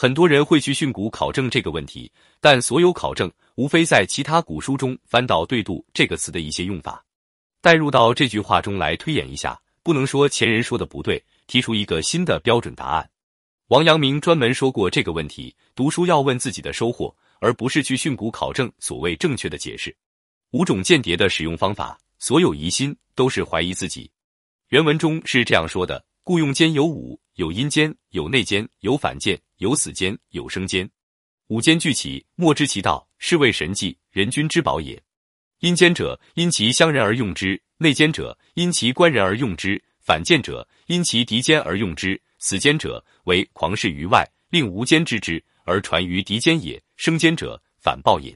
很多人会去训诂考证这个问题，但所有考证无非在其他古书中翻到“对度”这个词的一些用法，带入到这句话中来推演一下，不能说前人说的不对，提出一个新的标准答案。王阳明专门说过这个问题：读书要问自己的收获，而不是去训诂考证所谓正确的解释。五种间谍的使用方法，所有疑心都是怀疑自己。原文中是这样说的：故用间有五，有阴间，有内间，有反间。有死间，有生间，五间俱起，莫知其道，是谓神迹，人君之宝也。阴间者，因其乡人而用之；内间者，因其官人而用之；反间者，因其敌间而用之；死间者，为狂士于外，令无间知之而传于敌间也。生间者，反报也。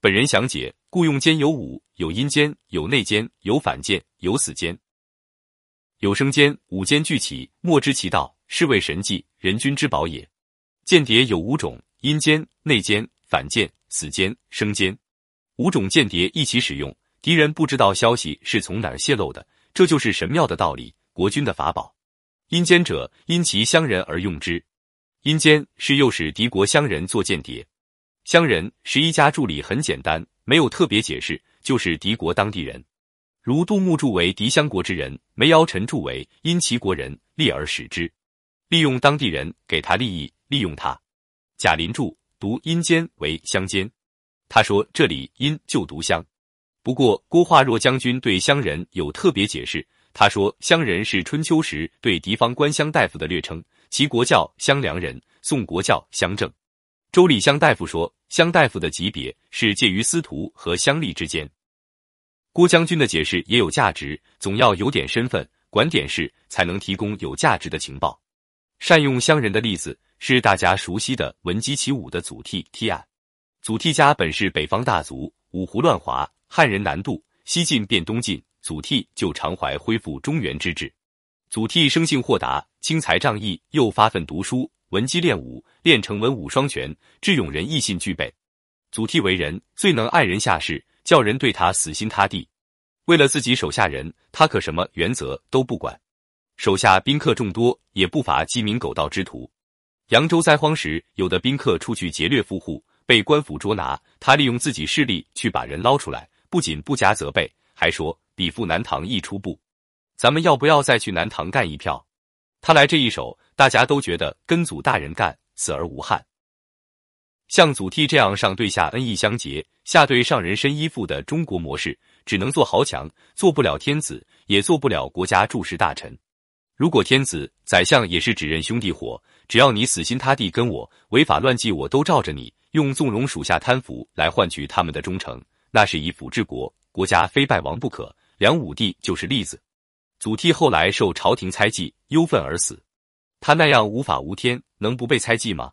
本人详解：故用间有五，有阴间，有内间，有反间，有死间，有生间，五间俱起，莫知其道，是谓神迹，人君之宝也。间谍有五种：阴间、内间、反间、死间、生间。五种间谍一起使用，敌人不知道消息是从哪儿泄露的，这就是神妙的道理，国君的法宝。阴间者，因其乡人而用之。阴间是诱使敌国乡人做间谍。乡人十一家助理很简单，没有特别解释，就是敌国当地人。如杜牧著为敌乡国之人，梅尧臣著为因其国人，立而使之，利用当地人给他利益。利用它，贾林注读阴间为乡间，他说这里阴就读乡。不过郭化若将军对乡人有特别解释，他说乡人是春秋时对敌方官乡大夫的略称，齐国叫乡良人，宋国叫乡正。周礼乡大夫说乡大夫的级别是介于司徒和乡吏之间。郭将军的解释也有价值，总要有点身份，管点事，才能提供有价值的情报。善用乡人的例子。是大家熟悉的闻鸡起舞的祖逖踢案。祖逖家本是北方大族，五胡乱华，汉人南渡，西晋变东晋，祖逖就常怀恢复中原之志。祖逖生性豁达，轻财仗义，又发奋读书，闻鸡练武，练成文武双全，智勇仁义信俱备。祖逖为人最能爱人下士，叫人对他死心塌地。为了自己手下人，他可什么原则都不管。手下宾客众多，也不乏鸡鸣狗盗之徒。扬州灾荒时，有的宾客出去劫掠富户，被官府捉拿。他利用自己势力去把人捞出来，不仅不加责备，还说：“比赴南唐易出步，咱们要不要再去南唐干一票？”他来这一手，大家都觉得跟祖大人干，死而无憾。像祖逖这样上对下恩义相结，下对上人身依附的中国模式，只能做豪强，做不了天子，也做不了国家注释大臣。如果天子、宰相也是只认兄弟伙，只要你死心塌地跟我，违法乱纪我都罩着你，用纵容属下贪腐来换取他们的忠诚，那是以腐治国，国家非败亡不可。梁武帝就是例子。祖逖后来受朝廷猜忌，忧愤而死。他那样无法无天，能不被猜忌吗？